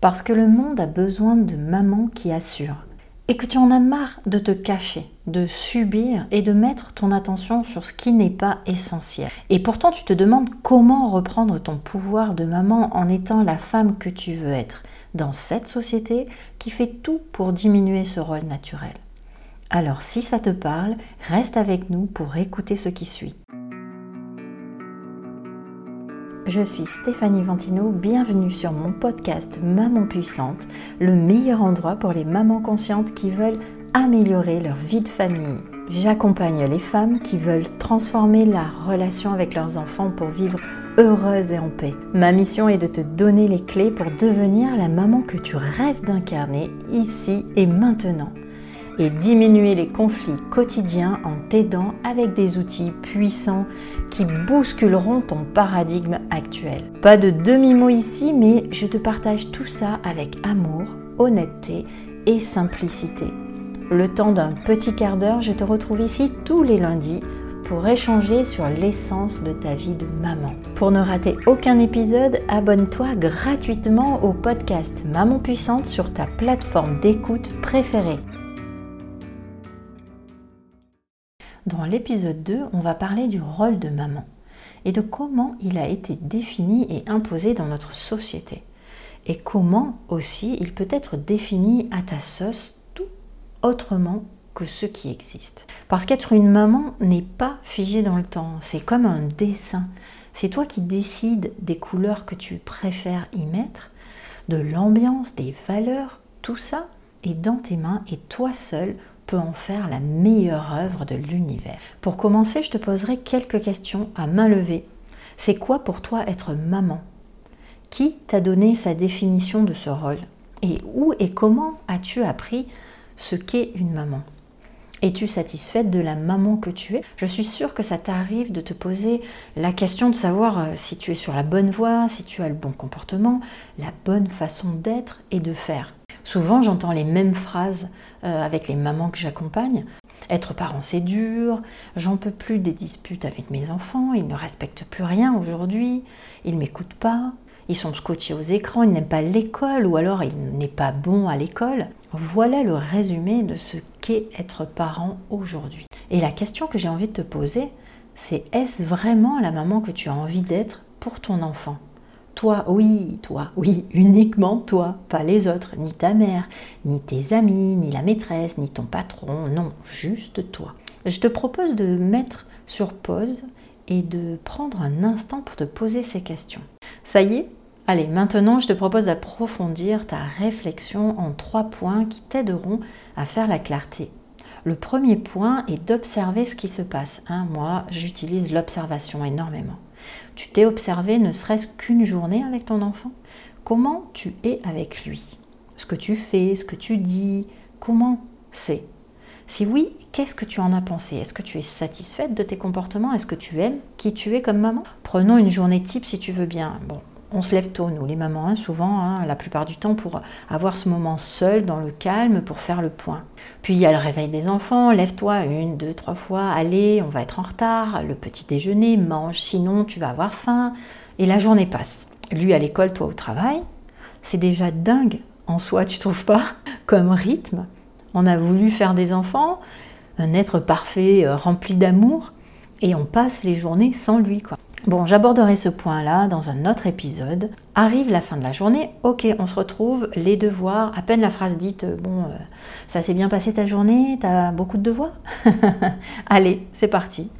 Parce que le monde a besoin de mamans qui assurent. Et que tu en as marre de te cacher, de subir et de mettre ton attention sur ce qui n'est pas essentiel. Et pourtant tu te demandes comment reprendre ton pouvoir de maman en étant la femme que tu veux être dans cette société qui fait tout pour diminuer ce rôle naturel. Alors si ça te parle, reste avec nous pour écouter ce qui suit. Je suis Stéphanie Ventino, bienvenue sur mon podcast Maman Puissante, le meilleur endroit pour les mamans conscientes qui veulent améliorer leur vie de famille. J'accompagne les femmes qui veulent transformer la relation avec leurs enfants pour vivre heureuses et en paix. Ma mission est de te donner les clés pour devenir la maman que tu rêves d'incarner ici et maintenant et diminuer les conflits quotidiens en t'aidant avec des outils puissants qui bousculeront ton paradigme actuel. Pas de demi-mot ici, mais je te partage tout ça avec amour, honnêteté et simplicité. Le temps d'un petit quart d'heure, je te retrouve ici tous les lundis pour échanger sur l'essence de ta vie de maman. Pour ne rater aucun épisode, abonne-toi gratuitement au podcast Maman Puissante sur ta plateforme d'écoute préférée. Dans l'épisode 2, on va parler du rôle de maman et de comment il a été défini et imposé dans notre société. Et comment aussi il peut être défini à ta sauce tout autrement que ce qui existe. Parce qu'être une maman n'est pas figé dans le temps, c'est comme un dessin. C'est toi qui décides des couleurs que tu préfères y mettre, de l'ambiance, des valeurs, tout ça est dans tes mains et toi seul en faire la meilleure œuvre de l'univers. Pour commencer, je te poserai quelques questions à main levée. C'est quoi pour toi être maman? Qui t'a donné sa définition de ce rôle? Et où et comment as-tu appris ce qu'est une maman? Es-tu satisfaite de la maman que tu es? Je suis sûre que ça t'arrive de te poser la question de savoir euh, si tu es sur la bonne voie, si tu as le bon comportement, la bonne façon d'être et de faire. Souvent, j'entends les mêmes phrases euh, avec les mamans que j'accompagne. Être parent, c'est dur, j'en peux plus des disputes avec mes enfants, ils ne respectent plus rien aujourd'hui, ils m'écoutent pas, ils sont scotchés aux écrans, ils n'aiment pas l'école. Ou alors il n'est pas bon à l'école. Voilà le résumé de ce qu'est être parent aujourd'hui. Et la question que j'ai envie de te poser, c'est est-ce vraiment la maman que tu as envie d'être pour ton enfant? Toi, oui, toi, oui, uniquement toi, pas les autres, ni ta mère, ni tes amis, ni la maîtresse, ni ton patron, non, juste toi. Je te propose de mettre sur pause et de prendre un instant pour te poser ces questions. Ça y est? Allez, maintenant je te propose d'approfondir ta réflexion en trois points qui t'aideront à faire la clarté. Le premier point est d'observer ce qui se passe. Hein. moi, j'utilise l'observation énormément. Tu t'es observé ne serait-ce qu'une journée avec ton enfant? Comment tu es avec lui? Ce que tu fais, ce que tu dis, comment c'est? Si oui, qu'est-ce que tu en as pensé? Est-ce que tu es satisfaite de tes comportements? Est-ce que tu aimes qui tu es comme maman? Prenons une journée type si tu veux bien. On se lève tôt, nous les mamans, hein, souvent, hein, la plupart du temps, pour avoir ce moment seul, dans le calme, pour faire le point. Puis il y a le réveil des enfants, lève-toi une, deux, trois fois, allez, on va être en retard, le petit déjeuner, mange, sinon tu vas avoir faim, et la journée passe. Lui à l'école, toi au travail, c'est déjà dingue en soi, tu trouves pas Comme rythme, on a voulu faire des enfants, un être parfait, euh, rempli d'amour, et on passe les journées sans lui, quoi. Bon, j'aborderai ce point-là dans un autre épisode. Arrive la fin de la journée, ok, on se retrouve, les devoirs, à peine la phrase dite, euh, bon, euh, ça s'est bien passé ta journée, t'as beaucoup de devoirs Allez, c'est parti.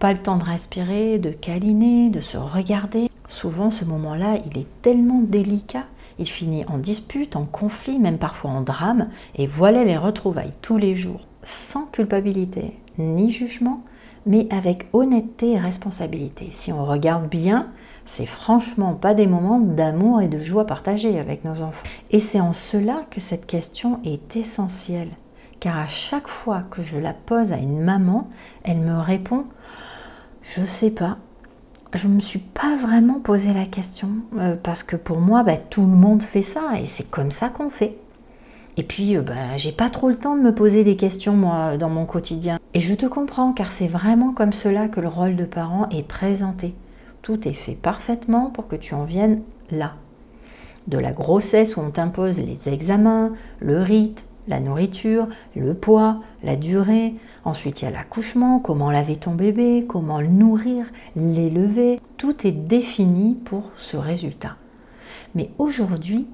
Pas le temps de respirer, de câliner, de se regarder. Souvent, ce moment-là, il est tellement délicat. Il finit en dispute, en conflit, même parfois en drame. Et voilà les retrouvailles tous les jours, sans culpabilité ni jugement, mais avec honnêteté et responsabilité. Si on regarde bien, c'est franchement pas des moments d'amour et de joie partagés avec nos enfants. Et c'est en cela que cette question est essentielle. Car à chaque fois que je la pose à une maman, elle me répond Je sais pas. Je ne me suis pas vraiment posé la question euh, parce que pour moi, bah, tout le monde fait ça et c'est comme ça qu'on fait. Et puis, euh, bah, j'ai pas trop le temps de me poser des questions, moi, dans mon quotidien. Et je te comprends, car c'est vraiment comme cela que le rôle de parent est présenté. Tout est fait parfaitement pour que tu en viennes là. de la grossesse où on t'impose les examens, le rythme, la nourriture, le poids, la durée. Ensuite, il y a l'accouchement, comment laver ton bébé, comment le nourrir, l'élever. Tout est défini pour ce résultat. Mais aujourd'hui,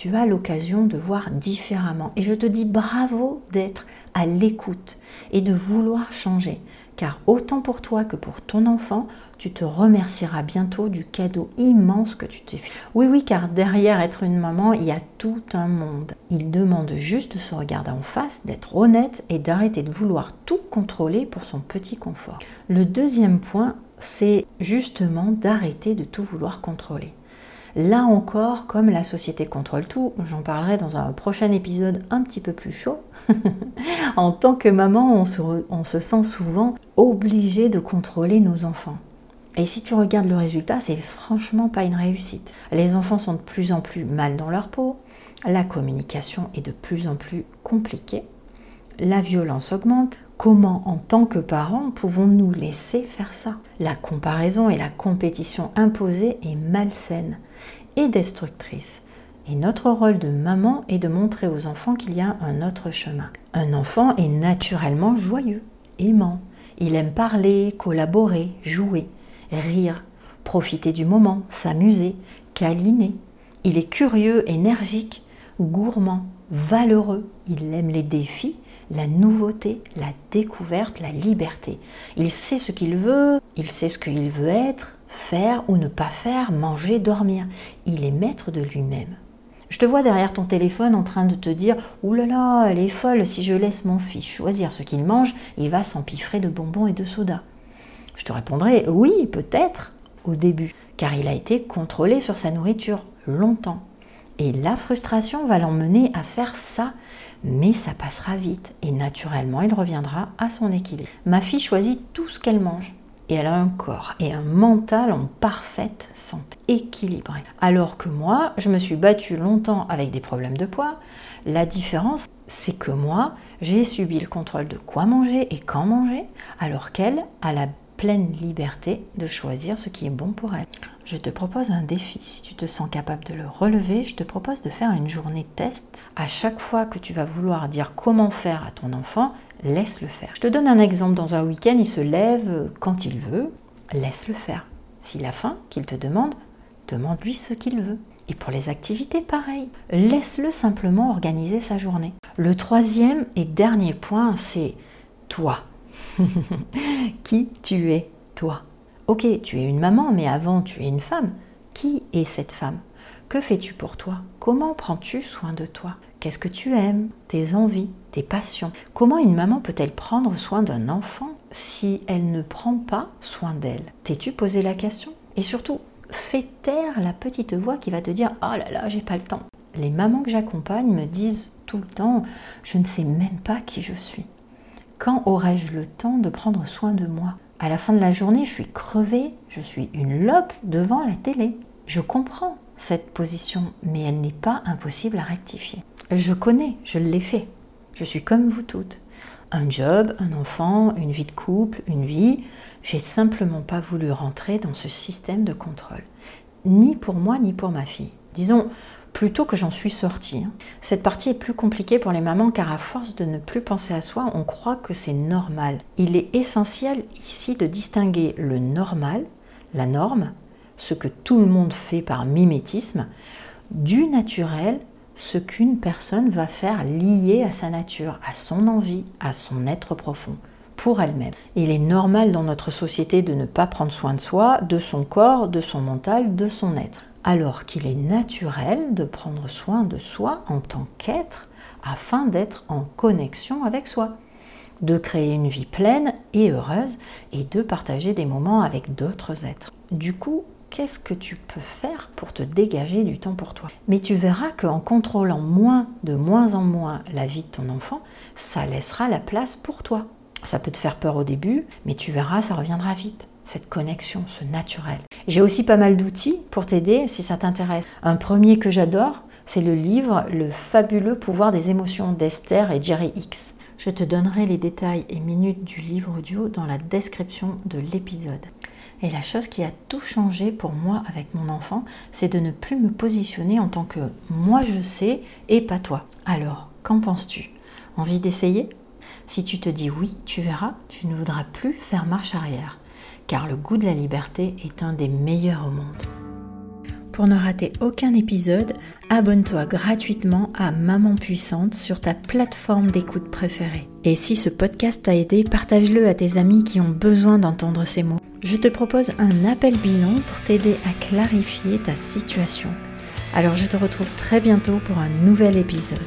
tu as l'occasion de voir différemment. Et je te dis bravo d'être à l'écoute et de vouloir changer. Car autant pour toi que pour ton enfant, tu te remercieras bientôt du cadeau immense que tu t'es fait. Oui, oui, car derrière être une maman, il y a tout un monde. Il demande juste de se regarder en face, d'être honnête et d'arrêter de vouloir tout contrôler pour son petit confort. Le deuxième point, c'est justement d'arrêter de tout vouloir contrôler. Là encore, comme la société contrôle tout, j'en parlerai dans un prochain épisode un petit peu plus chaud. en tant que maman, on se, sent souvent obligé de contrôler nos enfants. Et si tu regardes le résultat, c'est franchement pas une réussite. Les enfants sont de plus en plus mal dans leur peau, la communication est de plus en plus compliquée, la violence augmente. Comment, en tant que parents, pouvons-nous laisser faire ça? La comparaison et la compétition imposée est malsaine et destructrice. Et notre rôle de maman est de montrer aux enfants qu'il y a un autre chemin. Un enfant est naturellement joyeux, aimant. Il aime parler, collaborer, jouer rire, profiter du moment, s'amuser, câliner. Il est curieux, énergique, gourmand, valeureux. Il aime les défis, la nouveauté, la découverte, la liberté. Il sait ce qu'il veut, il sait ce qu'il veut être, faire ou ne pas faire, manger, dormir. Il est maître de lui-même. Je te vois derrière ton téléphone en train de te dire Ouh là là, elle est folle, si je laisse mon fils choisir ce qu'il mange, il va s'empiffrer de bonbons et de soda. Je te répondrai oui, peut-être au début, car il a été contrôlé sur sa nourriture longtemps. Et la frustration va l'emmener à faire ça, mais ça passera vite et naturellement il reviendra à son équilibre. Ma fille choisit tout ce qu'elle mange et elle a un corps et un mental en parfaite santé, équilibré. Alors que moi, je me suis battue longtemps avec des problèmes de poids. La différence, c'est que moi, j'ai subi le contrôle de quoi manger et quand manger, alors qu'elle a la pleine liberté de choisir ce qui est bon pour elle. Je te propose un défi. Si tu te sens capable de le relever, je te propose de faire une journée test. À chaque fois que tu vas vouloir dire comment faire à ton enfant, laisse-le faire. Je te donne un exemple. Dans un week-end, il se lève quand il veut. Laisse-le faire. S'il a faim, qu'il te demande, demande-lui ce qu'il veut. Et pour les activités, pareil. Laisse-le simplement organiser sa journée. Le troisième et dernier point, c'est toi. qui tu es, toi? Ok, tu es une maman, mais avant tu es une femme. Qui est cette femme? Que fais-tu pour toi? Comment prends-tu soin de toi? Qu'est-ce que tu aimes? Tes envies, tes passions? Comment une maman peut-elle prendre soin d'un enfant si elle ne prend pas soin d'elle? T'es-tu posé la question? Et surtout, fais taire la petite voix qui va te dire Oh là là, j'ai pas le temps. Les mamans que j'accompagne me disent tout le temps Je ne sais même pas qui je suis. Quand aurai-je le temps de prendre soin de moi? À la fin de la journée, je suis crevée, je suis une loque devant la télé. Je comprends cette position, mais elle n'est pas impossible à rectifier. Je connais, je l'ai fait. Je suis comme vous toutes. Un job, un enfant, une vie de couple, une vie. J'ai simplement pas voulu rentrer dans ce système de contrôle. Ni pour moi, ni pour ma fille. Disons, plutôt que j'en suis sortie. Hein. Cette partie est plus compliquée pour les mamans car à force de ne plus penser à soi, on croit que c'est normal. Il est essentiel ici de distinguer le normal, la norme, ce que tout le monde fait par mimétisme, du naturel, ce qu'une personne va faire lié à sa nature, à son envie, à son être profond pour elle-même. Il est normal dans notre société de ne pas prendre soin de soi, de son corps, de son mental, de son être alors qu'il est naturel de prendre soin de soi en tant qu'être afin d'être en connexion avec soi, de créer une vie pleine et heureuse et de partager des moments avec d'autres êtres. Du coup, qu'est-ce que tu peux faire pour te dégager du temps pour toi? Mais tu verras qu'en contrôlant moins, de moins en moins la vie de ton enfant, ça laissera la place pour toi. Ça peut te faire peur au début, mais tu verras, ça reviendra vite cette connexion, ce naturel. J'ai aussi pas mal d'outils pour t'aider si ça t'intéresse. Un premier que j'adore, c'est le livre Le fabuleux pouvoir des émotions d'Esther et Jerry X. Je te donnerai les détails et minutes du livre audio dans la description de l'épisode. Et la chose qui a tout changé pour moi avec mon enfant, c'est de ne plus me positionner en tant que moi je sais et pas toi. Alors, qu'en penses-tu? Envie d'essayer? Si tu te dis oui, tu verras, tu ne voudras plus faire marche arrière. Car le goût de la liberté est un des meilleurs au monde. Pour ne rater aucun épisode, abonne-toi gratuitement à Maman Puissante sur ta plateforme d'écoute préférée. Et si ce podcast t'a aidé, partage-le à tes amis qui ont besoin d'entendre ces mots. Je te propose un appel bilan pour t'aider à clarifier ta situation. Alors je te retrouve très bientôt pour un nouvel épisode.